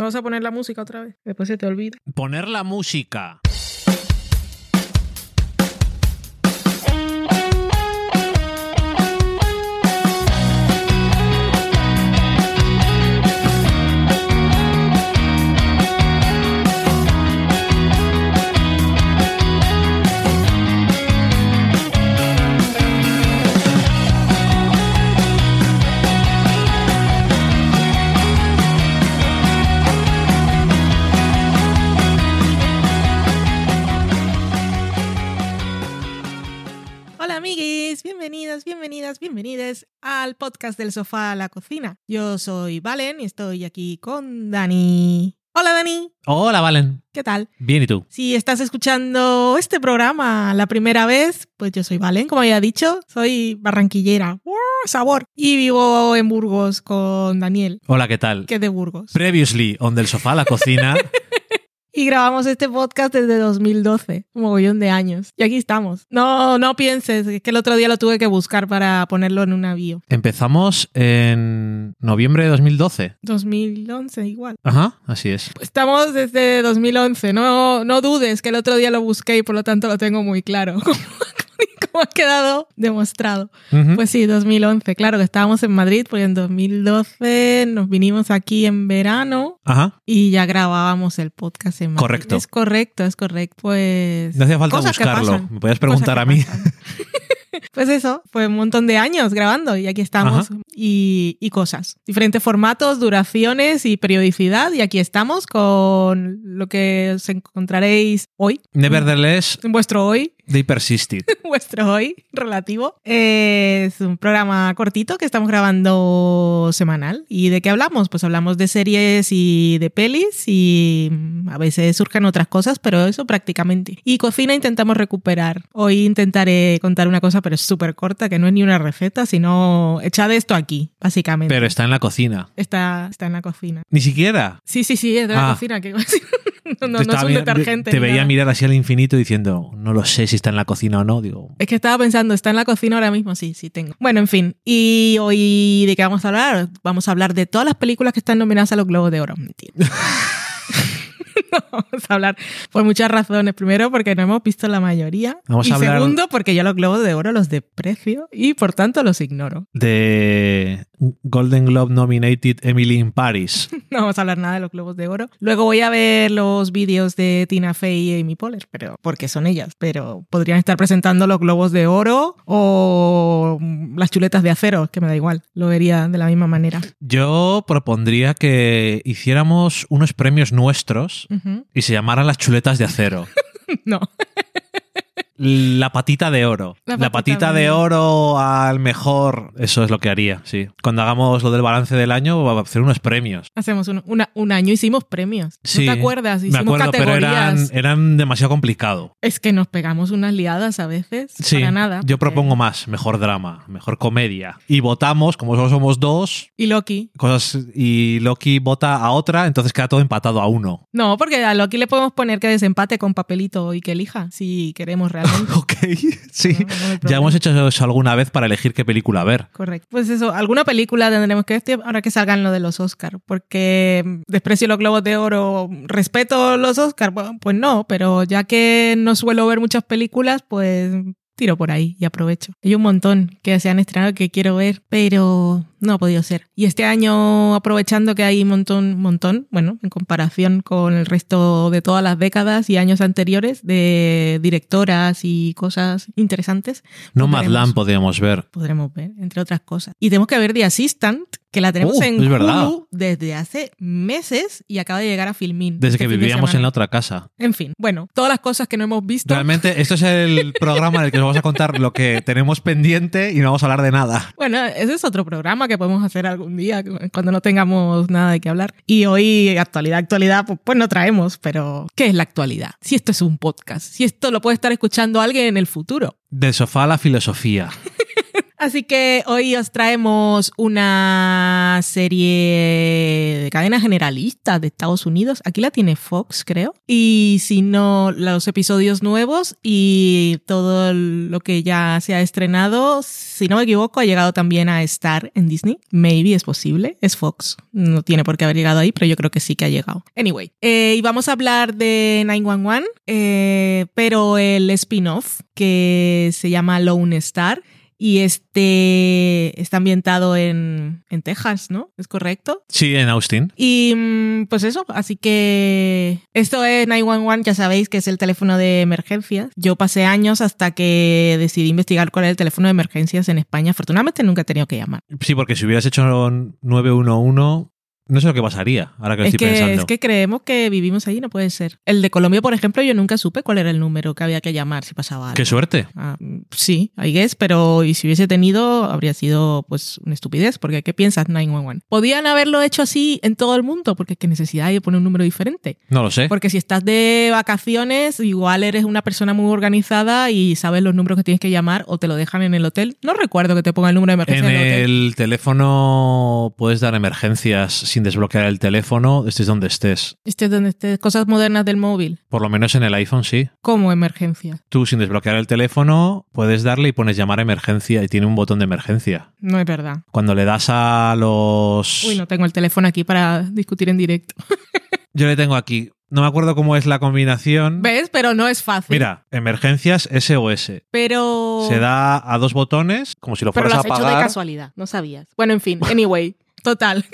Vamos a poner la música otra vez. Después se te olvida. Poner la música. Al podcast del sofá a la cocina. Yo soy Valen y estoy aquí con Dani. Hola Dani, Hola, Valen. ¿qué tal? Bien, ¿y tú? Si estás escuchando este programa la primera vez, pues yo soy Valen, como había dicho, soy barranquillera. ¡Wow! Sabor. Y vivo en Burgos con Daniel, Hola, ¿qué tal? que de Burgos. Previously, on del sofá a la cocina. Y grabamos este podcast desde 2012, un mogollón de años. Y aquí estamos. No, no pienses, es que el otro día lo tuve que buscar para ponerlo en un avión. Empezamos en noviembre de 2012. 2011 igual. Ajá, así es. Estamos desde 2011, no, no dudes que el otro día lo busqué y por lo tanto lo tengo muy claro. Como ha quedado demostrado. Pues sí, 2011. Claro que estábamos en Madrid porque en 2012 nos vinimos aquí en verano Ajá. y ya grabábamos el podcast en Madrid. Correcto. Es correcto, es correcto. Pues... No hacía falta cosas buscarlo. Me podías preguntar a mí. Pues eso, fue un montón de años grabando y aquí estamos. Y, y cosas. Diferentes formatos, duraciones y periodicidad. Y aquí estamos con lo que os encontraréis hoy. Nevertheless, En vuestro hoy, they persisted. vuestro hoy relativo. Es un programa cortito que estamos grabando semanal. ¿Y de qué hablamos? Pues hablamos de series y de pelis y a veces surgen otras cosas, pero eso prácticamente. Y cocina intentamos recuperar. Hoy intentaré contar una cosa, pero es súper corta, que no es ni una receta, sino echad esto aquí, básicamente. Pero está en la cocina. Está, está en la cocina. Ni siquiera. Sí, sí, sí, es de la Ah. cocina. Que... no, no, es un detergente. Te veía nada. mirar así al infinito diciendo, no lo sé si está en la cocina o no. Digo, Es que estaba pensando, ¿está en la cocina ahora mismo? Sí, sí, tengo. Bueno, en fin. ¿Y hoy de qué vamos a hablar? Vamos a hablar de todas las películas que están nominadas a los Globos de Oro. Mentira. No, vamos a hablar por muchas razones. Primero, porque no hemos visto la mayoría. Vamos y a hablar- segundo, porque yo los Globos de Oro los desprecio y por tanto los ignoro. de Golden Globe nominated Emily in Paris. No vamos a hablar nada de los Globos de Oro. Luego voy a ver los vídeos de Tina Fey y Amy Poehler, pero porque son ellas. Pero podrían estar presentando los Globos de Oro o las chuletas de acero, que me da igual. Lo vería de la misma manera. Yo propondría que hiciéramos unos premios nuestros y se llamaran las chuletas de acero. No. La patita de oro. La La patita de oro al mejor. Eso es lo que haría, sí. Cuando hagamos lo del balance del año, va a hacer unos premios. Hacemos un, una- un año, hicimos premios. Sí, ¿No te acuerdas? Me Hicimos acuerdo, pero eran, categorías. eran demasiado complicado. Es que nos pegamos unas liadas a veces. Sí, Para nada. yo porque- propongo más, mejor drama, mejor comedia. Y votamos, como solo somos dos, Y Loki. cosas y Loki vota a otra, entonces queda todo empatado a uno. No, porque a Loki le podemos poner que desempate con papelito y que elija, si queremos realmente. Ok, sí. No, no hay ya hemos hecho eso alguna vez para elegir qué película ver. Correcto. Pues eso, alguna película tendremos que ver ahora que salgan lo de los Oscars, porque mm, desprecio los globos de oro, respeto los Oscars, pues no, pero ya que no suelo ver muchas películas, pues tiro por ahí y aprovecho. Hay un montón que se han estrenado que quiero ver, pero no ha podido ser. Y este año, aprovechando que hay un montón, montón, bueno, en comparación con el resto de todas las décadas y años anteriores de directoras y cosas interesantes, No Pues Madland podríamos ver. podremos ver, entre otras cosas. Y tenemos que ver The Assistant, que la tenemos Uh, en. Hulu desde hace meses y acaba de llegar a Filmin. Desde este que de vivíamos en la otra casa. En fin, bueno, todas las cosas que no hemos visto. Realmente, esto es el programa en el que os vamos a contar lo que tenemos pendiente y no vamos a hablar de nada. Bueno, ese es otro programa que podemos hacer algún día cuando no tengamos nada de qué hablar. Y hoy, actualidad, actualidad, pues, pues no traemos, pero ¿qué es la actualidad? Si esto es un podcast, si esto lo puede estar escuchando alguien en el futuro. Del sofá a la filosofía. Así que hoy os traemos una serie de cadena generalista de Estados Unidos. Aquí la tiene Fox, creo. Y si no, los episodios nuevos y todo lo que ya se ha estrenado, si no me equivoco, ha llegado también a Star en Disney. Maybe es posible. Es Fox. No tiene por qué haber llegado ahí, pero yo creo que sí que ha llegado. Anyway, eh, y vamos a hablar de 911, eh, pero el spin-off que se llama Lone Star y este está ambientado en, en, Texas, ¿no? ¿Es correcto? Sí, en Austin. Y mm, pues eso, así que esto es 911, ya sabéis que es el teléfono de emergencias. Yo pasé años hasta que decidí investigar cuál era el teléfono de emergencias en España. Afortunadamente nunca he tenido que llamar. Sí, porque si hubieras hecho 911 no sé lo que pasaría, ahora que lo es estoy que, pensando. Es que creemos que vivimos allí, no puede ser. El de Colombia, por ejemplo, yo nunca supe cuál era el número que había que llamar si pasaba algo. ¡Qué suerte! Ah, sí, I guess, pero y si hubiese tenido, habría sido pues una estupidez, porque ¿qué piensas 911? ¿Podían haberlo hecho así en todo el mundo? Porque qué necesidad hay de poner un número diferente. No lo sé. Porque si estás de vacaciones, igual eres una persona muy organizada y sabes los números que tienes que llamar o te lo dejan en el hotel. No recuerdo que te ponga el número de emergencia en en el hotel. el teléfono puedes dar emergencias sin desbloquear el teléfono, estés donde estés. Este es donde estés, cosas modernas del móvil. Por lo menos en el iPhone sí. Como emergencia. Tú sin desbloquear el teléfono puedes darle y pones llamar a emergencia y tiene un botón de emergencia. No es verdad. Cuando le das a los... Uy, no tengo el teléfono aquí para discutir en directo. Yo le tengo aquí. No me acuerdo cómo es la combinación. ¿Ves? Pero no es fácil. Mira, emergencias SOS. Pero... Se da a dos botones, como si lo Pero fueras lo a has hecho apagar. de casualidad, no sabías. Bueno, en fin, anyway. Total,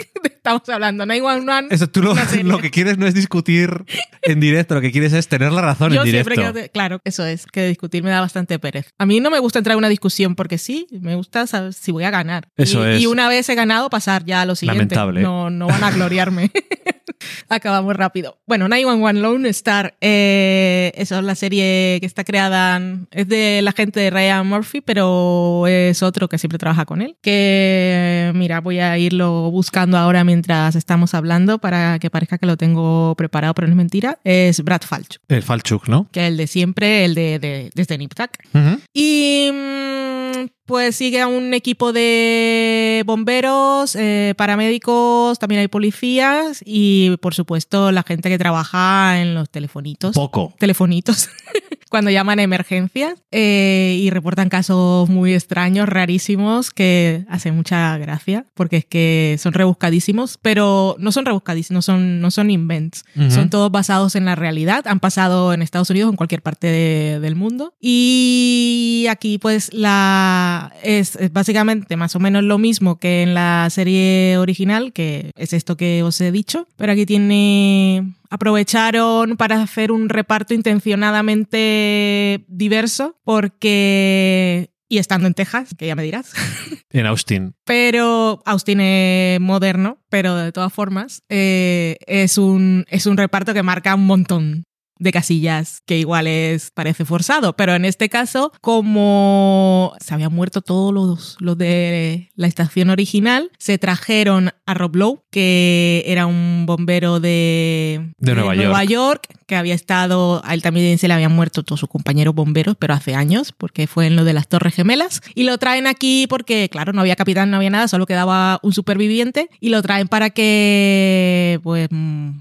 estamos hablando. 911. Eso, tú lo, lo que quieres no es discutir en directo, lo que quieres es tener la razón Yo en directo. siempre. Claro, eso es, que discutir me da bastante pereza. A mí no me gusta entrar en una discusión porque sí, me gusta saber si voy a ganar. Eso y, es. y una vez he ganado, pasar ya a lo siguiente. Lamentable. No, no van a gloriarme. Acabamos rápido. Bueno, 911 Lone Star, eh, eso es la serie que está creada, es de la gente de Ryan Murphy, pero es otro que siempre trabaja con él. Que, mira, voy a irlo buscando ahora mientras estamos hablando para que parezca que lo tengo preparado, pero no es mentira. Es Brad Falchuk, El Falchuk, ¿no? que es el de siempre, el de, de desde Nip Tuck. Ujú. Y mm, pues sigue a un equipo de bomberos, eh, paramédicos, también hay policías y por supuesto la gente que trabaja en los telefonitos. Poco. telefonitos cuando llaman a emergencias eh, y reportan casos muy extraños, rarísimos, que hacen mucha gracia porque es que son rebuscadísimos, pero no son rebuscadísimos, no son, no son invents, son todos basados en la realidad, han pasado en Estados Unidos o en cualquier parte de- del mundo. Y aquí pues la es, es básicamente más o menos lo mismo que en la serie original, que es esto que os he dicho, pero aquí tiene aprovecharon para hacer un reparto intencionadamente diverso porque y estando en Texas, que ya me dirás. En Austin. Pero Austin es moderno, pero de todas formas eh, es, un, es un reparto que marca un montón de casillas que igual es parece forzado, pero en este caso como se habían muerto todos los, los de la estación original, se trajeron a Rob Lowe, que era un bombero de, De Nueva York, que había estado, a él también se le habían muerto todos sus compañeros bomberos, pero hace años, porque fue en lo de las Torres Gemelas, y lo traen aquí porque, claro, no había capitán, no había nada, solo quedaba un superviviente, y lo traen para que, pues,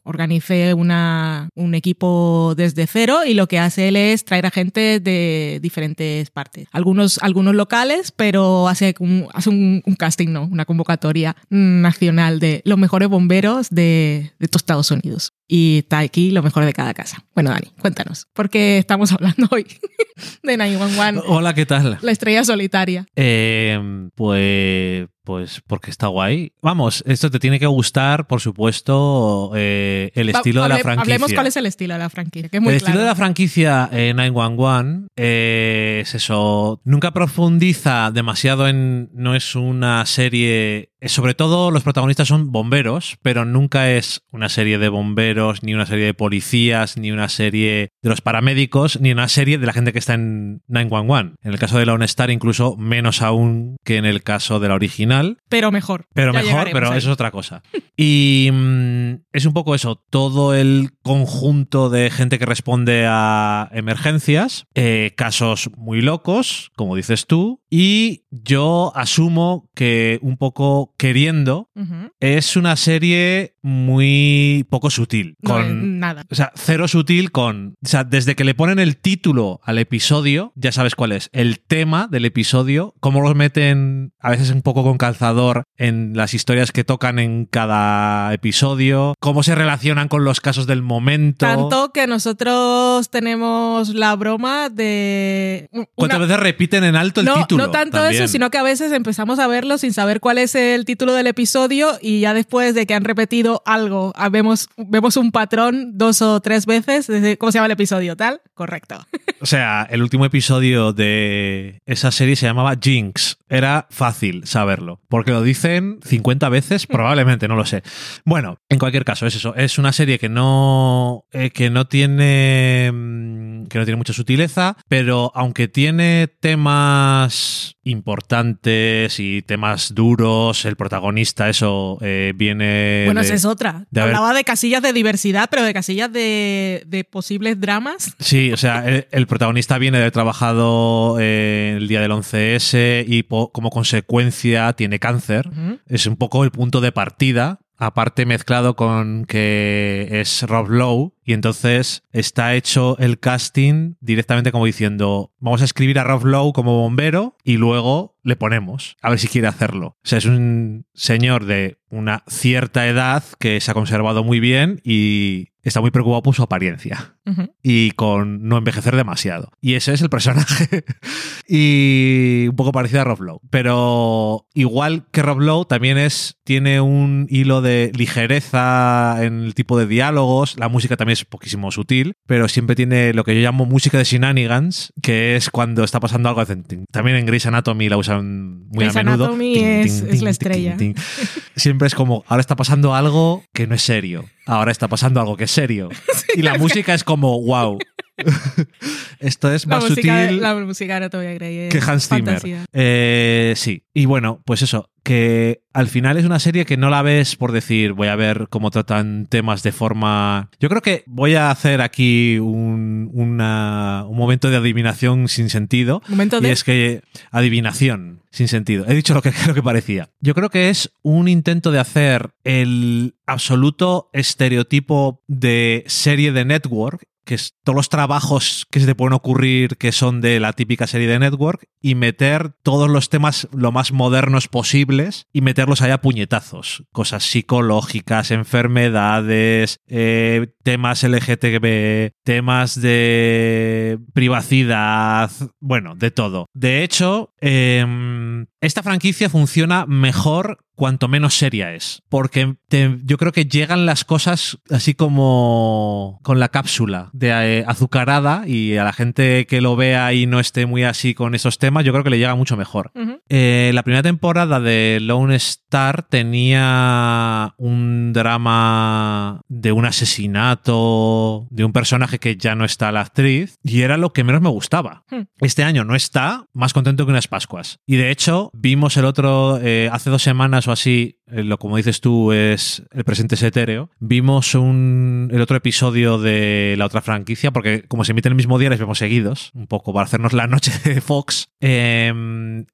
organice una, un equipo desde cero, y lo que hace él es traer a gente de diferentes partes. Algunos, algunos locales, pero hace un, hace un, un casting, no, una convocatoria nacional de los mejores bomberos de, Estados Unidos. Y está aquí lo mejor de cada casa. Bueno, Dani, cuéntanos, ¿por qué estamos hablando hoy de 911, Hola, ¿qué tal? la estrella solitaria? Eh, pues, pues porque está guay. Vamos, esto te tiene que gustar, por supuesto, eh, el Va- estilo de la franquicia. Hablemos cuál es el estilo de la franquicia, que es muy el claro. estilo de la franquicia eh, 911 eh, es eso. Nunca profundiza demasiado en. No es una serie sobre todo los protagonistas son bomberos, pero nunca es una serie de bomberos, ni una serie de policías, ni una serie de los paramédicos, ni una serie de la gente que está en 911. En el caso de Lone Star, incluso menos aún que en el caso de la original. Pero mejor. Pero Ya mejor, pero ahí. eso es otra cosa. Y mm, es un poco eso, todo el conjunto de gente que responde a emergencias, eh, casos muy locos, como dices tú, y yo asumo que un poco queriendo es una serie muy poco sutil. Con, nada. o sea, cero sutil con. O sea, desde que le ponen el título al episodio, ya sabes cuál es. El tema del episodio, cómo los meten a veces un poco con calzador en las historias que tocan en cada episodio, cómo se relacionan con los casos del momento. Tanto que nosotros tenemos la broma de. ¿Cuántas veces repiten en alto el no, título? no tanto también? eso, sino que a veces empezamos a verlo sin saber cuál es el título del episodio y ya después de que han repetido algo, ah, vemos, vemos un patrón dos o tres veces. desde- ¿Cómo se llama el episodio? ¿Tal? Correcto. O sea, el último episodio de esa serie se llamaba Jinx. Era fácil saberlo, porque lo dicen 50 veces, probablemente, no lo sé. Bueno, en cualquier caso, es eso. Es una serie que no, eh, que no tiene mm, que no tiene mucha sutileza, pero aunque tiene temas importantes y temas duros, el protagonista, eso eh, viene. bueno, de- esa es otra. de haber- Hablaba de casillas de diversidad, pero de casillas de, de posibles dramas. Sí, o sea, el, el protagonista viene de haber trabajado eh, el día del 11S y po- como consecuencia tiene cáncer. Es un poco el punto de partida, aparte mezclado con que es Rob Lowe y entonces está hecho el casting directamente como diciendo, vamos a escribir a Rob Lowe como bombero y luego le ponemos, a ver si quiere hacerlo. O sea, es un señor de una cierta edad que se ha conservado muy bien y está muy preocupado por su apariencia y con no envejecer demasiado. Y ese es el personaje. y un poco parecido a Rob Lowe. Pero igual que Rob Lowe, también es, tiene un hilo de ligereza en el tipo de diálogos. La música también es poquísimo sutil, pero siempre tiene lo que yo llamo música de shenanigans, que es cuando está pasando algo. También en Grey's Anatomy la usan muy Grey's a menudo. Anatomy es- es la estrella. Siempre es como, ahora está pasando algo que no es serio. Ahora está pasando algo que es serio. y la música es como, wow. Esto es La más música, sutil la música que Hans Zimmer. Eh, sí. Y bueno, pues eso, que al final es una serie que no la ves por decir, voy a ver cómo tratan temas de forma... Yo creo que voy a hacer aquí un, una- un momento de adivinación sin sentido. Momento Y de. es que adivinación sin sentido. He dicho lo que, lo que parecía. Yo creo que es un intento de hacer el absoluto estereotipo de serie de network, que es todos los trabajos que se te pueden ocurrir que son de la típica serie de network, y meter todos los temas lo más modernos posibles y meterlos ahí a puñetazos. Cosas psicológicas, enfermedades, eh, temas LGTB, temas de privacidad, bueno, de todo. De hecho, em, esta franquicia funciona mejor cuanto menos seria es. Porque te- yo creo que llegan las cosas así como con la cápsula de eh, azucarada y a la gente que lo vea y no esté muy así con esos temas, yo creo que le llega mucho mejor. Eh, la primera temporada de Lone Star tenía un drama de un asesinato, de un personaje que ya no está la actriz, y era lo que menos me gustaba. Hmm. Este año no está, más contento que unas Pascuas. Y de hecho, vimos el otro, eh, hace dos semanas o así, lo como dices tú es el presente es etéreo, vimos un, el otro episodio de la otra franquicia, porque como se emite el mismo día, les vemos seguidos, un poco para hacernos la noche de Fox. Eh,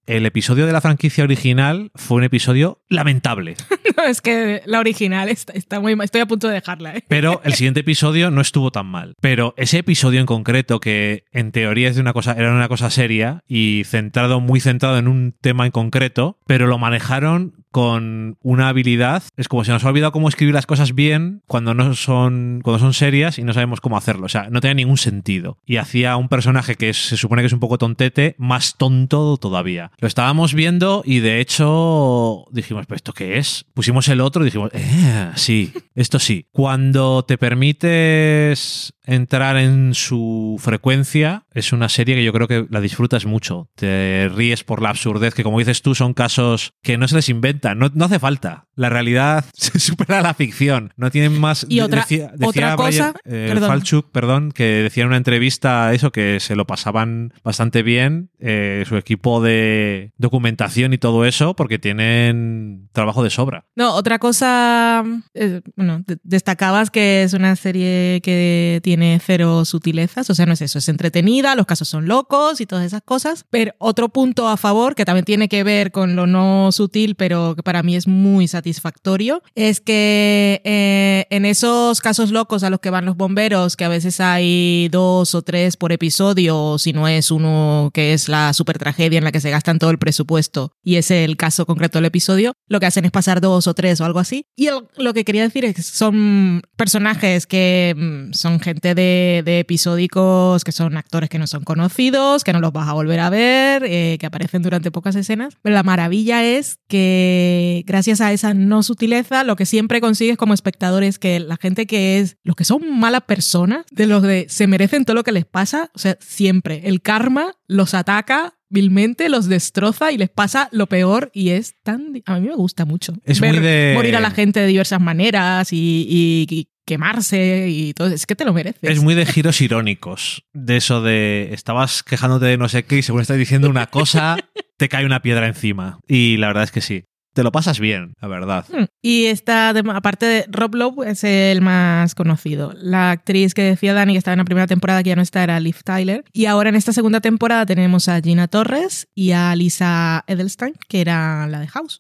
el episodio de la franquicia original fue un episodio lamentable. No, es que la original está, está muy mal. Estoy a punto de dejarla. ¿eh? Pero el siguiente episodio no estuvo tan mal. Pero ese episodio en concreto, que en teoría es de una cosa, era una cosa seria y centrado, muy centrado en un tema en concreto, pero lo manejaron con una habilidad. Es como si nos ha olvidado cómo escribir las cosas bien cuando no son, cuando son serias y no sabemos cómo hacerlo. O sea, no tenía ningún sentido. Y hacía un personaje que se supone que es un poco tontete, más tonto todavía. Lo estábamos viendo y de hecho dijimos, ¿pero esto qué es? Pusimos el otro y dijimos, eh, sí, esto sí. Cuando te permites entrar en su frecuencia, es una serie que yo creo que la disfrutas mucho. Te ríes por la absurdez, que como dices tú, son casos que no se les inventan, no, no hace falta. La realidad se supera la ficción. No tienen más. Y otra, decía, otra cosa. Brian, eh, perdón. Falchuk, perdón, que decía en una entrevista eso, que se lo pasaban bastante bien, eh, su equipo de documentación y todo eso, porque tienen trabajo de sobra. No, otra cosa, eh, bueno, de- destacabas que es una serie que tiene cero sutilezas, o sea, no es eso, es entretenida, los casos son locos y todas esas cosas, pero otro punto a favor, que también tiene que ver con lo no sutil, pero que para mí es muy satisfactorio, es que eh, en esos casos locos a los que van los bomberos, que a veces hay dos o tres por episodio, si no es uno que es la super tragedia en la que se gastan todo el presupuesto y es el caso concreto del episodio, lo que hacen es pasar dos o tres o algo así. Y lo que quería decir es que son personajes que mm, son gente de, de episódicos, que son actores que no son conocidos, que no los vas a volver a ver, eh, que aparecen durante pocas escenas. Pero la maravilla es que gracias a esa no sutileza, lo que siempre consigues como espectador es que la gente que es, los que son malas personas, de los de se merecen todo lo que les pasa, o sea, siempre el karma los ataca vilmente, los destroza y les pasa lo peor y es tan... A mí me gusta mucho. Es ver muy de- morir a la gente de diversas maneras y, y- y quemarse y todo. Es que te lo mereces. Es muy de giros irónicos. De eso de estabas quejándote de no sé qué y según estás diciendo una cosa, te cae una piedra encima. Y la verdad es que sí. Te lo pasas bien, la verdad. Hmm. Y está, aparte de Rob Lowe, es el más conocido. La actriz que decía Dani, que estaba en la primera temporada, que ya no está, era Liv Tyler. Y ahora en esta segunda temporada tenemos a Gina Torres y a Lisa Edelstein, que era la de House.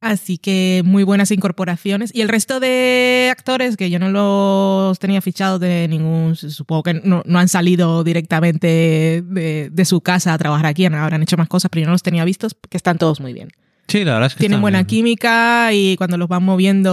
Así que muy buenas incorporaciones. Y el resto de actores, que yo no los tenía fichados de ningún, supongo que no, no han salido directamente de, de su casa a trabajar aquí, habrán hecho más cosas, pero yo no los tenía vistos, que están todos muy bien. Sí, la verdad es que Tienen buena bien. química y cuando los van moviendo,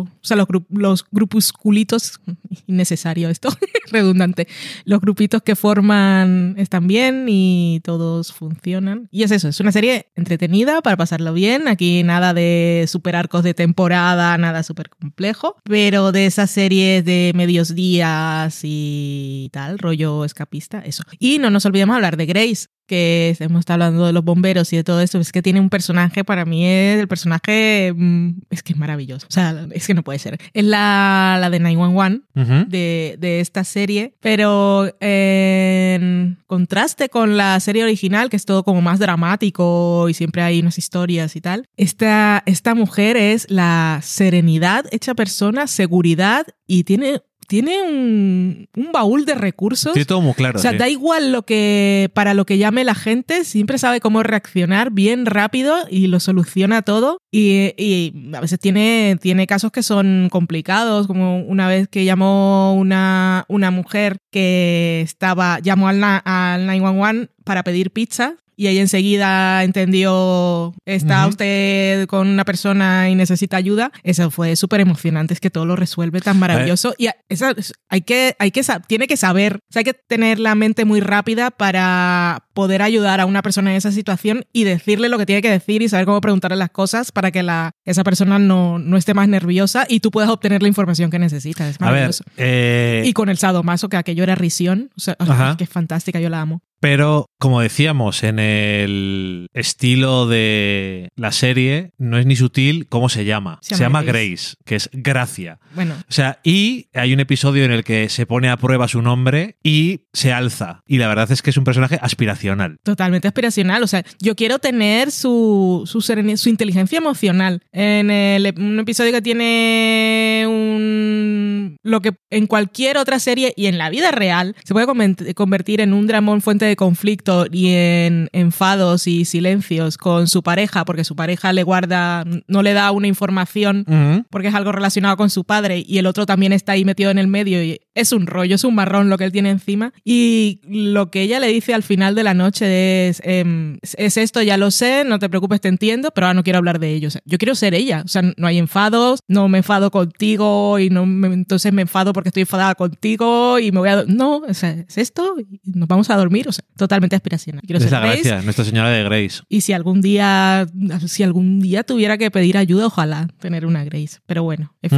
o sea, los, gru- los grupusculitos, innecesario esto, redundante, los grupitos que forman están bien y todos funcionan. Y es eso, es una serie entretenida para pasarlo bien. Aquí nada de super arcos de temporada, nada súper complejo, pero de esas series de medios días y tal, rollo escapista, eso. Y no nos olvidemos hablar de Grace, que hemos estado hablando de los bomberos y de todo esto, es que tiene un personaje, para mí es el personaje, mm, es que es maravilloso, o sea, es que no puede ser. Es la, la de 911 Ujú. de, de esta serie, pero en contraste con la serie original, que es todo como más dramático y siempre hay unas historias y tal, esta, esta mujer es la serenidad hecha persona, seguridad y tiene... Tiene un, un baúl de recursos Tiene todo muy claro. o sea, sí. da igual lo que para lo que llame la gente, siempre sabe cómo reaccionar bien rápido y lo soluciona todo. Y, y a veces tiene, tiene casos que son complicados, como una vez que llamó una, una mujer que estaba, llamó al, al 911 para pedir pizza. Y ella enseguida entendió, está usted con una persona y necesita ayuda. Eso fue súper emocionante, es que todo lo resuelve tan maravilloso. Y esa- hay que, hay que, tiene que saber, o sea, hay que tener la mente muy rápida para poder ayudar a una persona en esa situación y decirle lo que tiene que decir y saber cómo preguntarle las cosas para que la, esa persona no, no esté más nerviosa y tú puedas obtener la información que necesitas. Es A ver, maravilloso. eh, y con el sadomaso, que aquello era risión, o sea, que es fantástica, yo la amo. Pero, como decíamos, en el estilo de la serie, no es ni sutil cómo se llama. Se Se llama llama, Grace. Grace. que es gracia. Bueno, O sea, y hay un episodio en el que se pone a prueba su nombre y se alza. Y la verdad es que es un personaje aspiracional. Totalmente aspiracional. O sea, yo quiero tener su, su, su inteligencia emocional. En el, un episodio que tiene un. Lo que en cualquier otra serie y en la vida real se puede convertir en un dramón fuente de conflicto y en enfados y silencios con su pareja, porque su pareja le guarda, no le da una información Ujú. porque es algo relacionado con su padre y el otro también está ahí metido en el medio y es un rollo, es un marrón lo que él tiene encima. Y lo que ella le dice al final de la noche es, em, es esto, ya lo sé, no te preocupes, te entiendo, pero ahora no quiero hablar de ello. O sea, yo quiero ser ella, o sea, no hay enfados, no me enfado contigo y no me- entonces me enfado porque estoy enfadada contigo y me voy a... No, o sea, es esto y nos vamos a dormir, o sea, totalmente aspiracional. Quiero Es ser la Grace, gracia, Nuestra Señora de Grace. y si algún día, si algún día tuviera que pedir ayuda, ojalá tener una Grace. Pero bueno, es.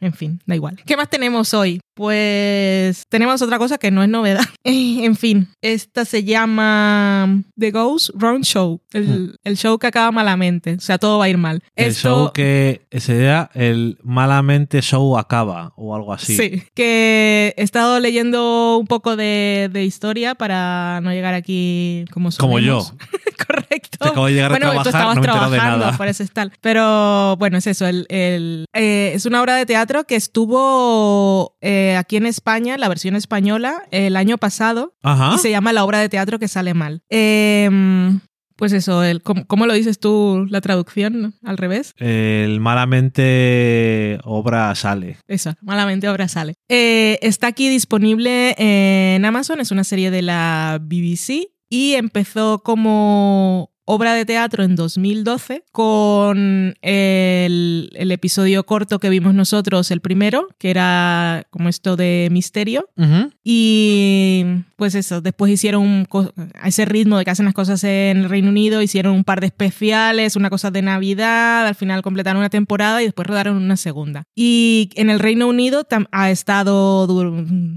En fin, da igual. ¿Qué más tenemos hoy? Pues tenemos otra cosa que no es novedad. en fin, esta se llama The Ghost Run Show, el, el show que acaba malamente, o sea, todo va a ir mal. El Esto- show que sería el malamente show acaba o algo así. Sí, que he estado leyendo un poco de, de historia para no llegar aquí como Como yo. Correcto. Que acabo de llegar a bueno, tú trabajar, estabas no me enterado de trabajando, nada. por eso es tal. Pero bueno, es eso. El, el- eh, es una obra de teatro que estuvo eh, aquí en España, la versión española, el año pasado. Ajá. Y se llama La obra de teatro que sale mal. Eh, pues eso, el, ¿cómo, cómo lo dices tú la traducción al revés? El malamente obra sale. Eso, malamente obra sale. Eh, está aquí disponible en Amazon, es una serie de la BBC y empezó como obra de teatro en 2012 con el, el episodio corto que vimos nosotros, el primero, que era como esto de misterio. Y pues eso, después hicieron un a ese ritmo de que hacen las cosas en el Reino Unido, hicieron un par de especiales, una cosa de Navidad, al final completaron una temporada y después rodaron una segunda. Y en el Reino Unido ha estado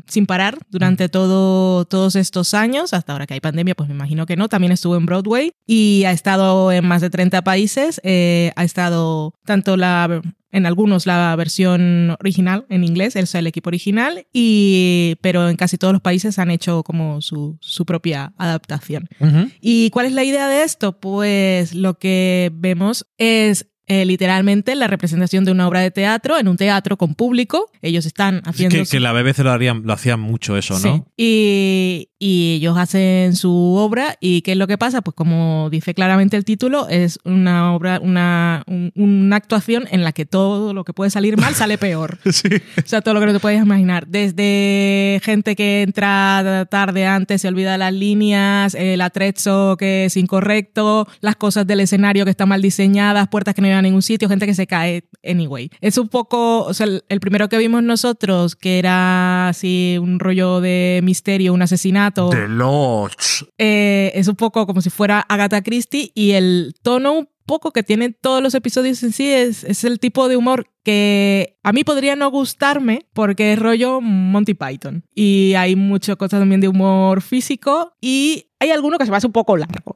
sin parar durante todo, todos estos años, hasta ahora que hay pandemia, pues me imagino que no, también estuvo en Broadway y ha estado en más de 30 países, eh, ha estado tanto la en algunos la versión original en inglés, el, el equipo original, y, pero en casi todos los países han hecho como su, su propia adaptación. ¿Y cuál es la idea de esto? Pues lo que vemos es eh, literalmente la representación de una obra de teatro en un teatro con público. Ellos están Es haciendo... que, su- que la BBC lo, harían, lo hacían mucho eso, Sí. ¿no? Y, y ellos hacen su obra y ¿qué es lo que pasa? Pues como dice claramente el título, es una obra, una, un- una actuación en la que todo lo que puede salir mal sale peor. Sí. O sea, todo lo que no te puedes imaginar. Desde gente que entra tarde antes, se olvida las líneas, el atrezzo que es incorrecto, las cosas del escenario que están mal diseñadas, puertas que no llevan a ningún sitio, gente que se cae. Anyway. Es un poco, o sea, el, el primero que vimos nosotros, que era así un rollo de misterio, un asesinato. The Lodge. Eh, es un poco como si fuera Agatha Christie y el tono un poco que tienen todos los episodios en sí es, es el tipo de humor que a mí podría no gustarme porque es rollo Monty Python y hay muchas cosas también de humor físico y hay alguno que se me hace un poco largo.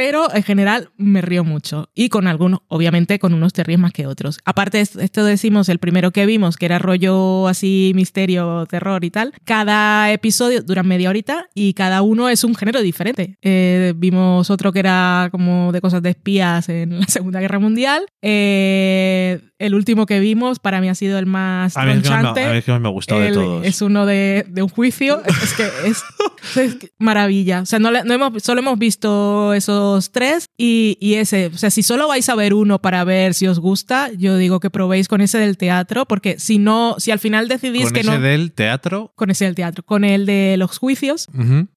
Pero en general me río mucho. Y con algunos, obviamente, con unos te ríes más que otros. Aparte, esto, decimos, el primero que vimos, que era rollo así, misterio, terror y tal. Cada episodio dura media horita y cada uno es un género diferente. Eh, vimos otro que era como de cosas de espías en la Segunda Guerra Mundial. Eh, el último que vimos, para mí, ha sido el más A mí es que más me- a mí es que más me ha gustado de El- todos. Es uno de, de un juicio. Es que es, es maravilla. O sea, no, no hemos, solo hemos visto tres y, y ese. O sea, si solo vais a ver uno para ver si os gusta, yo digo que probéis con ese del teatro, porque si no, si al final decidís Con que ese no. del teatro. Con ese del teatro, con el de los juicios,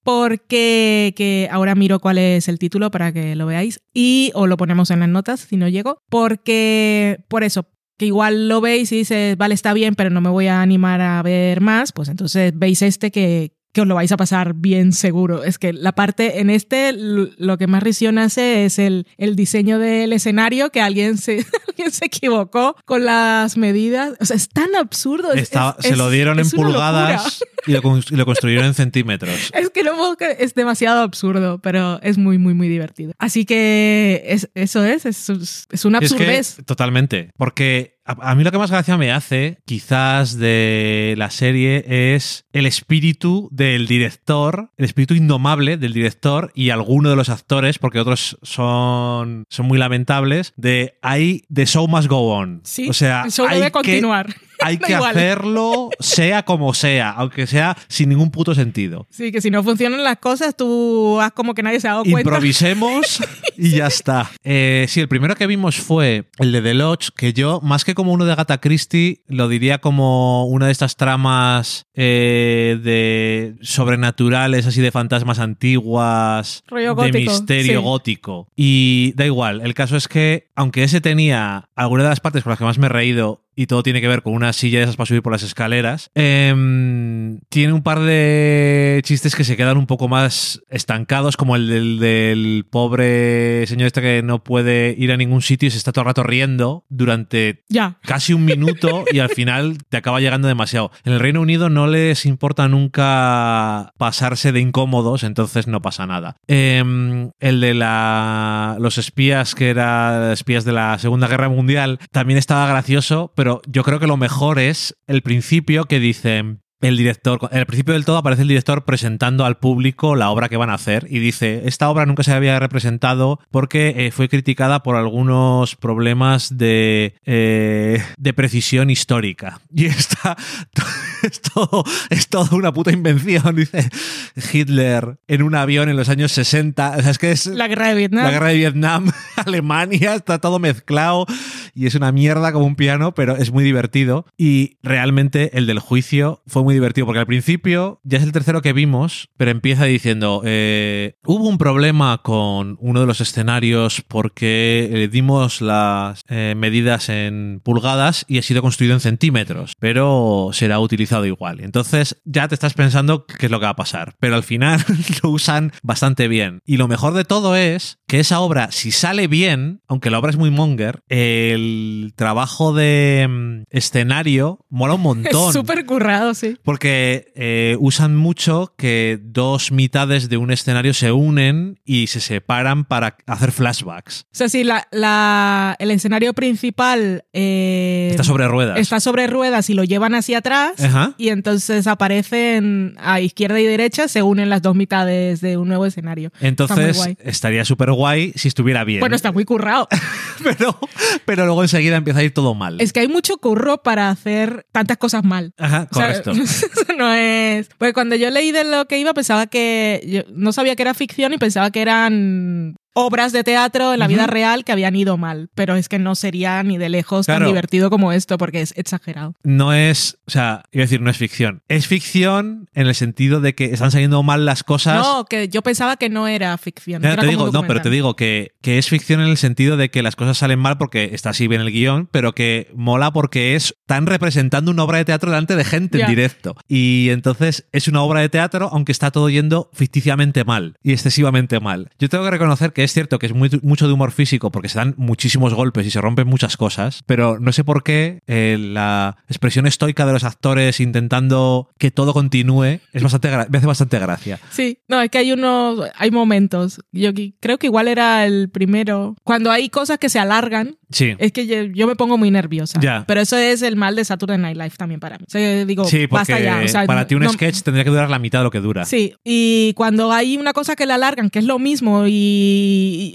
porque que ahora miro cuál es el título para que lo veáis y o lo ponemos en las notas si no llego, porque por eso que igual lo veis y dices, vale, está bien, pero no me voy a animar a ver más, pues entonces veis este que, que os lo vais a pasar bien seguro. Es que la parte en este, lo que más risión hace es el, el diseño del escenario, que alguien se, alguien se equivocó con las medidas. O sea, es tan absurdo. es- Estaba- es- se lo dieron en pulgadas y lo, con- y lo construyeron en centímetros. Es que no es demasiado absurdo, pero es muy, muy, muy divertido. Así que es- eso es, es, es una Es que- absurdez. totalmente. Porque a, a mí lo que más gracia me hace, quizás, de la serie es el espíritu del director, el espíritu indomable del director y alguno de los actores, porque otros son, son muy lamentables, de ahí, the show must go on. Sí, o sea, el show hay debe que- continuar. Hay que igual. hacerlo sea como sea, aunque sea sin ningún puto sentido. Sí, que si no funcionan las cosas, tú haz como que nadie se ha dado cuenta. Improvisemos y ya está. Eh, sí, el primero que vimos fue el de The Lodge, que yo, más que como uno de Agatha Christie, lo diría como una de estas tramas eh, de sobrenaturales, así de fantasmas antiguas, Rollo de gótico, misterio sí. gótico. Y da igual, el caso es que, aunque ese tenía alguna de las partes por las que más me he reído y todo tiene que ver con una silla de esas para subir por las escaleras, em, tiene un par de chistes que se quedan un poco más estancados, como el del, del pobre señor este que no puede ir a ningún sitio y se está todo el rato riendo durante Ya. casi un minuto y al final te acaba llegando demasiado. En el Reino Unido no les importa nunca pasarse de incómodos, entonces no pasa nada. Em, el de la, los espías, que eran espías de la Segunda Guerra Mundial, también estaba gracioso, pero yo creo que lo mejor es el principio que dicen... El director, al principio del todo aparece el director presentando al público la obra que van a hacer y dice, esta obra nunca se había representado porque eh, fue criticada por algunos problemas de, eh, de precisión histórica. Y esta es todo, es todo una puta invención, dice Hitler en un avión en los años 60. O sea, es que es La guerra de Vietnam. la guerra de Vietnam, Alemania, está todo mezclado y es una mierda como un piano, pero es muy divertido. Y realmente el del juicio fue muy divertido, porque al principio ya es el tercero que vimos, pero empieza diciendo, eh, hubo un problema con uno de los escenarios porque le dimos las eh, medidas en pulgadas y ha sido construido en centímetros, pero será utilizado igual. Entonces ya te estás pensando qué es lo que va a pasar, pero al final lo usan bastante bien. Y lo mejor de todo es que esa obra, si sale bien, aunque la obra es muy monger, el trabajo de mm, escenario mola un montón. Es súper currado, sí. Porque eh, usan mucho que dos mitades de un escenario se unen y se separan para hacer flashbacks. O sea, sí, la, la- el escenario principal eh, Está sobre ruedas. está sobre ruedas y lo llevan hacia atrás. Ajá. Y entonces aparecen a izquierda y derecha, se unen las dos mitades de un nuevo escenario. Está muy Entonces guay. estaría súper guay si estuviera bien. Bueno, está muy currado. pero, pero luego enseguida empieza a ir todo mal. es que hay mucho curro para hacer tantas cosas mal. Ajá, O sea, correcto. eso no es. Porque cuando yo leí de lo que iba, pensaba que. Yo no sabía que era ficción y pensaba que eran obras de teatro en la vida real que habían ido mal. Pero es que no sería ni de lejos tan divertido como esto, porque es exagerado. no es, o sea, iba a decir, no es ficción. Es ficción en el sentido de que están saliendo mal las cosas. No, que yo pensaba que no era ficción. Era te digo, no, pero te digo que, que es ficción en el sentido de que las cosas salen mal porque está así bien el guion, pero que mola porque es están representando una obra de teatro delante de gente en directo. Y entonces es una obra de teatro, aunque está todo yendo ficticiamente mal y excesivamente mal. Yo tengo que reconocer que es cierto que es muy, mucho de humor físico porque se dan muchísimos golpes y se rompen muchas cosas, pero no sé por qué eh, la expresión estoica de los actores intentando que todo continúe es bastante me hace bastante gracia. Sí, no, es que hay unos, hay momentos. Yo creo que igual era el primero. Cuando hay cosas que se alargan, Sí. es que yo, yo me pongo muy nerviosa. Ya. Pero eso es el mal de Saturday Night Live también para mí. O sea, digo, Sí, basta ya. O sea, para ti un no- sketch tendría que durar la mitad de lo que dura. Sí, y cuando hay una cosa que la alargan, que es lo mismo, y,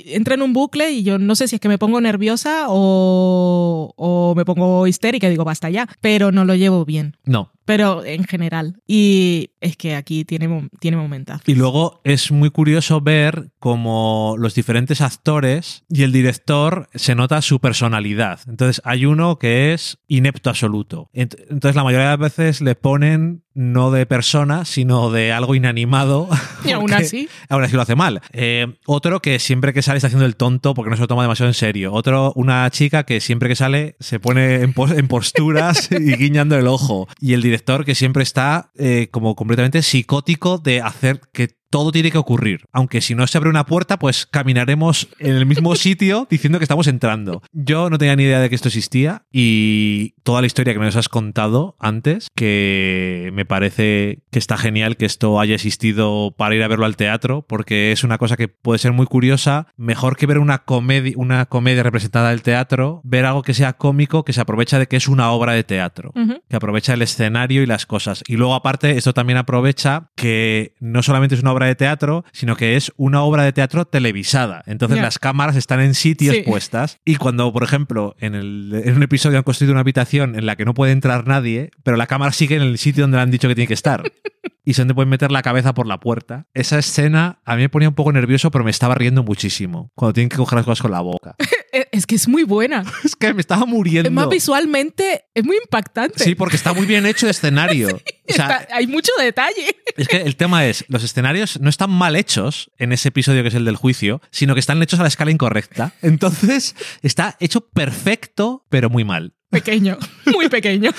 entra en un bucle, y yo no sé si es que me pongo nerviosa o, o me pongo histérica y digo, basta ya, pero no lo llevo bien. No. Pero en general. Y es que aquí tiene, tiene momentazos. Y luego es muy curioso ver cómo los diferentes actores y el director se nota su personalidad. Entonces hay uno que es inepto absoluto. Ent- Entonces la mayoría de las veces le ponen no de persona, sino de algo inanimado. Y aún así. Aún así lo hace mal. Eh, otro que siempre que sale está haciendo el tonto porque no se lo toma demasiado en serio. Otro, una chica que siempre que sale se pone en posturas y guiñando el ojo. Y el director que siempre está eh, como completamente psicótico de hacer que todo tiene que ocurrir. Aunque si no se abre una puerta, pues caminaremos en el mismo sitio diciendo que estamos entrando. Yo no tenía ni idea de que esto existía y toda la historia que nos has contado antes, que me parece que está genial que esto haya existido para ir a verlo al teatro, porque es una cosa que puede ser muy curiosa. Mejor que ver una comedia, una comedia representada del teatro, ver algo que sea cómico, que se aprovecha de que es una obra de teatro que aprovecha el escenario y las cosas. Y luego, aparte, esto también aprovecha que no solamente es una obra de teatro, sino que es una obra de teatro televisada. Entonces, las cámaras están en sitios Sí. puestas. Y cuando, por ejemplo, en, el- en un episodio han construido una habitación en la que no puede entrar nadie, pero la cámara sigue en el sitio donde le han dicho que tiene que estar. Y se pueden meter la cabeza por la puerta. Esa escena a mí me ponía un poco nervioso, pero me estaba riendo muchísimo. Cuando tienen que coger las cosas con la boca. Es es que es muy buena. es que me estaba muriendo. Es más visualmente, es muy impactante. Sí, porque está muy bien hecho de escenario. O sea, Está- hay mucho detalle. Es que el tema es, los escenarios no están mal hechos en ese episodio que es el del juicio, sino que están hechos a la escala incorrecta. Entonces, está hecho perfecto, pero muy mal. Pequeño, muy pequeño.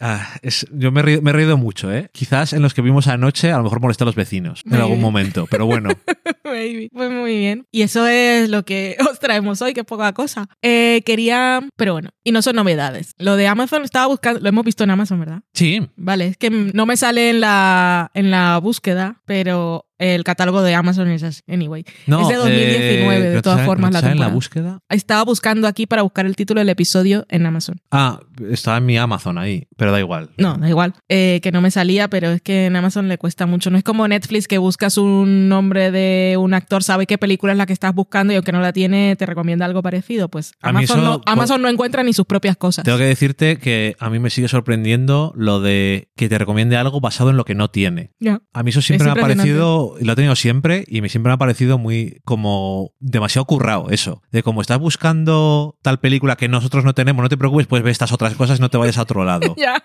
Ah, es- yo me he, reído, me he reído mucho, ¿eh? Quizás en los que vimos anoche a lo mejor molesté a los vecinos en algún momento, pero bueno. Maybe. Pues muy bien. Y eso es lo que os traemos hoy, que poca cosa. Eh, quería, pero bueno, y no son novedades. Lo de Amazon estaba buscando, lo hemos visto en Amazon, ¿verdad? Sí, Vale, es que no me sale en la, en la búsqueda, pero el catálogo de Amazon es así, anyway. no. Es de 2019, de pero te todas formas, ¿no la te sale en la búsqueda? Estaba buscando aquí para buscar el título del episodio en Amazon. Ah, estaba en mi Amazon ahí, pero da igual. No, da igual, eh, que no me salía, pero es que en Amazon le cuesta mucho. No es como Netflix que buscas un nombre de un actor, sabe qué película es la que estás buscando y aunque no la tiene, te recomienda algo parecido. Pues Amazon, eso- no, Amazon no encuentra ni sus propias cosas. Tengo que decirte que a mí me sigue sorprendiendo lo de que te recomiende algo basado en lo que no tiene. A mí eso siempre Es me ha parecido, y lo he tenido siempre, y me siempre me ha parecido muy como demasiado currado eso. De como estás buscando tal película que nosotros no tenemos, no te preocupes, pues ve estas otras cosas, no te vayas a otro lado. Ya.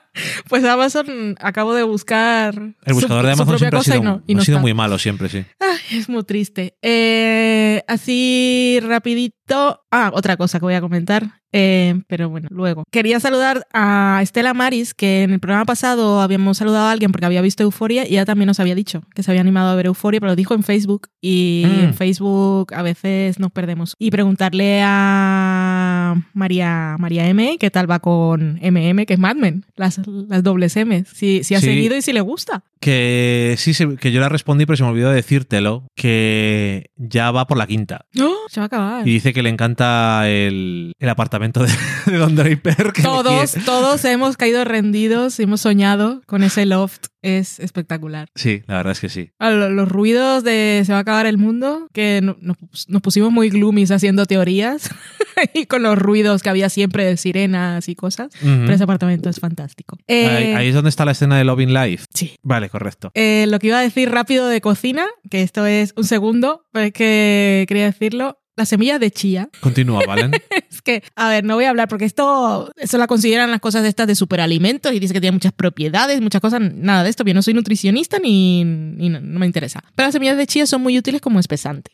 Pues Amazon acabo de buscar. El buscador su- de Amazon siempre ha sido, y no, y ha no sido está. muy malo, siempre, sí. Ay, es muy triste. Eh, así rapidito. Ah, otra cosa que voy a comentar. eh, pero bueno, luego. Quería saludar a Estela Maris, que en el programa pasado habíamos saludado a alguien porque había visto Euforia y ella también nos había dicho que se había animado a ver Euforia, pero lo dijo en Facebook y Mm. en Facebook a veces nos perdemos. Y preguntarle a María, María M qué tal va con MM, que es Mad Men, las, las dobles M, si, si ha Sí. seguido y si le gusta. Que sí, que yo la respondí, pero se me olvidó decírtelo, que ya va por la quinta. ¡Oh! Se va a acabar. Y dice que le encanta el, el apartamento de, de Don Draper. que Todos, todos hemos caído rendidos, hemos soñado con ese loft. Es espectacular. Sí, la verdad es que sí. A lo- Los ruidos de se va a acabar el mundo, que no- nos, nos pusimos muy gloomies haciendo teorías y con los ruidos que había siempre de sirenas y cosas. Pero ese apartamento es fantástico. Eh, ahí, ahí es donde está la escena de Loving Life. Sí. Vale, correcto. Eh, lo que iba a decir rápido de cocina, que esto es un segundo, pero es que quería decirlo. Las semillas de chía. Continúa, ¿valen? Es que, a ver, no voy a hablar porque esto, eso la consideran las cosas de estas de superalimentos y dice que tiene muchas propiedades, muchas cosas, nada de esto. Yo no soy nutricionista ni, ni no, no me interesa. Pero las semillas de chía son muy útiles como espesante.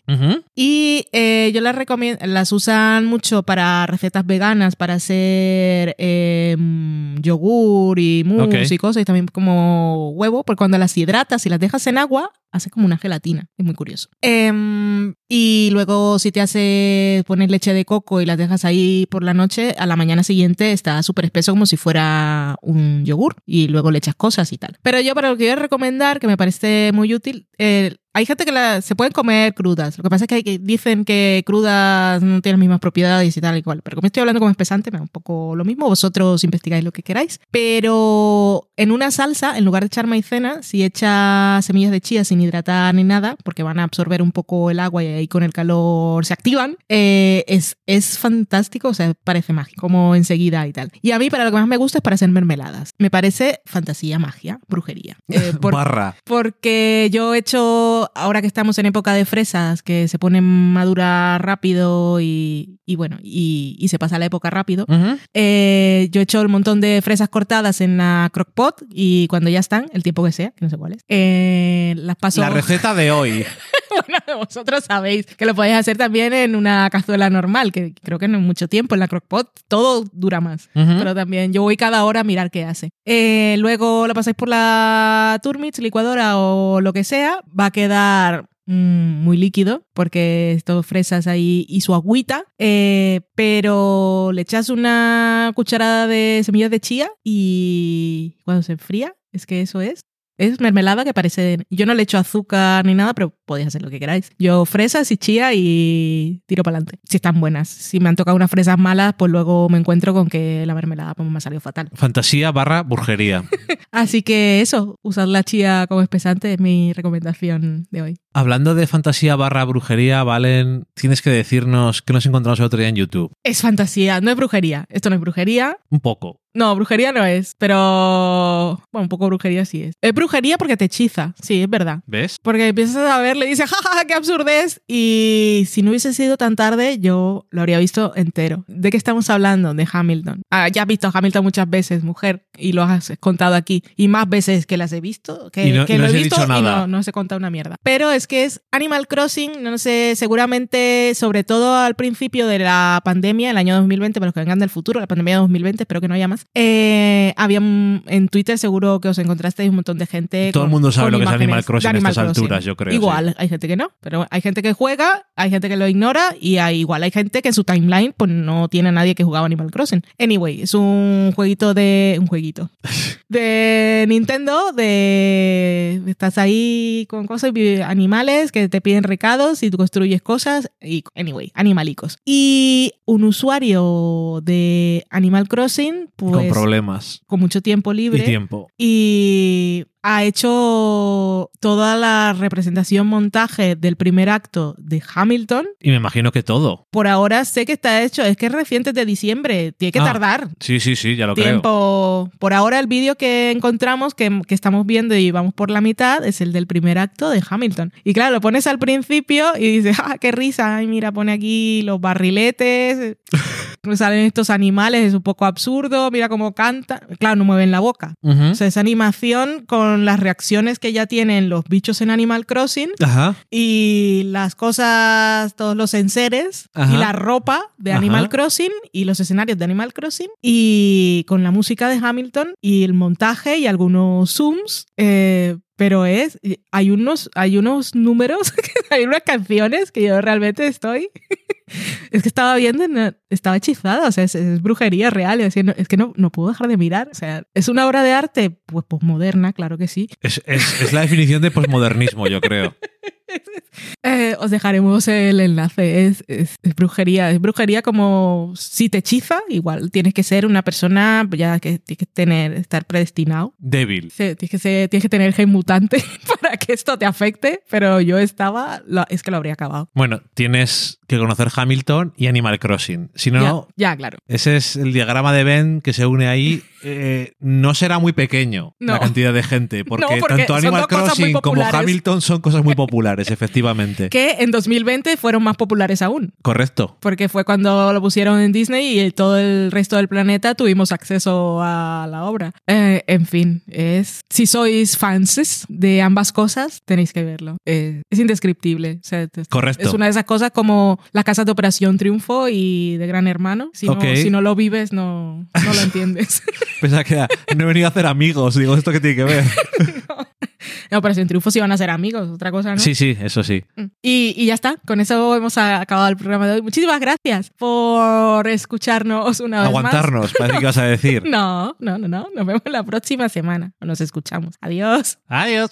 Y eh, yo las recomiendo, las usan mucho para recetas veganas, para hacer eh, mm, yogur y mousse y cosas, y también como huevo, porque cuando las hidratas y las dejas en agua, hace como una gelatina. Es muy curioso. Em, y luego si te hace poner leche de coco y las dejas ahí por la noche, a la mañana siguiente está súper espeso como si fuera un yogur y luego le echas cosas y tal. Pero yo para lo que voy a recomendar, que me parece muy útil, eh, hay gente que la- se pueden comer crudas. Lo que pasa es que, hay que dicen que crudas no tienen las mismas propiedades y tal y cual. Pero como estoy hablando como espesante, me da un poco lo mismo. Vosotros investigáis lo que queráis. Pero en una salsa, en lugar de echar maicena, si echas semillas de chía sin hidratar ni nada, porque van a absorber un poco el agua y ahí con el calor se activan, eh, es, es fantástico. O sea, parece mágico, como enseguida y tal. Y a mí, para lo que más me gusta es para hacer mermeladas. Me parece fantasía, magia, brujería. Eh, por- Barra. porque yo he hecho, ahora que estamos en época de fresas, que se ponen maduras rápido y, y bueno, y, y se pasa la época rápido, eh, yo he hecho un montón de fresas cortadas en la crockpot y cuando ya están, el tiempo que sea, que no sé cuál es, eh, las paso... La receta de hoy. Bueno, vosotros sabéis que lo podéis hacer también en una cazuela normal, que creo que no es mucho tiempo, en la crockpot todo dura más. Pero también yo voy cada hora a mirar qué hace. Eh, luego lo pasáis por la Turmix, licuadora o lo que sea. Va a quedar mm, muy líquido porque esto fresas ahí y su agüita. Eh, pero le echas una cucharada de semillas de chía y cuando se enfría, es que eso es. Es mermelada que parece... Yo no le echo azúcar ni nada, pero podéis hacer lo que queráis. Yo fresas y chía y tiro para adelante. Si están buenas. Si me han tocado unas fresas malas, pues luego me encuentro con que la mermelada pues, me ha salido fatal. Fantasía barra brujería. Así que eso, usar la chía como espesante es mi recomendación de hoy. Hablando de fantasía barra brujería, Valen, tienes que decirnos qué nos encontramos el otro día en YouTube. Es fantasía, no es brujería. Esto no es brujería. Un poco. No, brujería no es, pero... Bueno, un poco brujería sí es. Es brujería porque te hechiza, sí, es verdad. ¿Ves? Porque empiezas a verle y dices, jaja, qué absurdez. Y si no hubiese sido tan tarde, yo lo habría visto entero. ¿De qué estamos hablando? De Hamilton. Ah, ya has visto a Hamilton muchas veces, mujer, y lo has contado aquí. Y más veces que las he visto, que, Y no- que y no lo he visto y no, no he contado una mierda. Pero es que es Animal Crossing, no sé, seguramente, sobre todo al principio de la pandemia, el año 2020, para los que vengan del futuro, la pandemia de 2020, espero que no haya más. Eh, había un- en Twitter seguro que os encontrasteis un montón de gente. Todo el mundo sabe lo que es Animal Crossing de a Animal estas Crossing. alturas, yo creo, Igual, hay gente que no, pero hay gente que juega, hay gente que lo ignora y hay, igual hay gente que en su timeline pues no tiene a nadie que jugaba Animal Crossing. Anyway, es un jueguito de... un jueguito. de Nintendo, de... Estás ahí con cosas, animales que te piden recados y tú construyes cosas y, anyway, animalicos. Y un usuario de Animal Crossing, pues... con problemas con mucho tiempo libre y tiempo. y ha hecho toda la representación montaje del primer acto de Hamilton. Y me imagino que todo. Por ahora sé que está hecho, es que es reciente de diciembre, tiene que Ah, tardar Sí, sí, sí, ya lo creo. tiempo. Por ahora el vídeo que encontramos, que, que estamos viendo y vamos por la mitad, es el del primer acto de Hamilton. Y claro, lo pones al principio y dices, ah, qué risa, ay, mira, pone aquí los barriletes, salen estos animales, es un poco absurdo, mira cómo canta. Claro, no mueven la boca. Ujú. O sea, esa animación con las reacciones que ya tienen los bichos en Animal Crossing Ajá. y las cosas, todos los enseres Ajá. y la ropa de Ajá. Animal Crossing y los escenarios de Animal Crossing y con la música de Hamilton y el montaje y algunos zooms. eh, pero es, hay unos, hay unos números, hay unas canciones que yo realmente estoy, es que estaba viendo, estaba hechizada, o sea, es, es brujería real, no, es que no, no puedo dejar de mirar, o sea, es una obra de arte, pues posmoderna, claro que sí, Es, es- es la definición de posmodernismo, yo creo. Eh, os dejaremos el enlace. Es, es- es brujería. Es brujería como si te hechiza, igual tienes que ser una persona ya que tienes que tener, estar predestinado. Débil. Sí, Tienes que, ser- tienes que tener gen mutante para que esto te afecte, pero yo estaba, lo- es que lo habría acabado. Bueno, tienes que conocer Hamilton y Animal Crossing. Si no, ya, ya, claro. ese es el diagrama de Venn que se une ahí. Eh, no será muy pequeño No. la cantidad de gente, porque, No, porque tanto Animal Crossing como. Hamilton son cosas muy populares, efectivamente. Que en 2020 fueron más populares aún. Correcto. Porque fue cuando lo pusieron en Disney y todo el resto del planeta tuvimos acceso a la obra. Eh, en fin, es si sois fans de ambas cosas, tenéis que verlo. Eh, es indescriptible. O sea, Correcto. Es una de esas cosas como las casas de Operación Triunfo y de Gran Hermano. Si, Ok. no, si no lo vives, no, no lo entiendes. Pensaba que no he venido a hacer amigos. Digo, ¿esto qué tiene que ver? en Operación Triunfo sí van a ser amigos, otra cosa, ¿no? Sí, sí, eso sí. Y, y ya está, con eso hemos acabado el programa de hoy. Muchísimas gracias por escucharnos una vez más. Aguantarnos, parece que ibas a decir. No, no, no, no. Nos vemos la próxima semana. Nos escuchamos. Adiós. Adiós.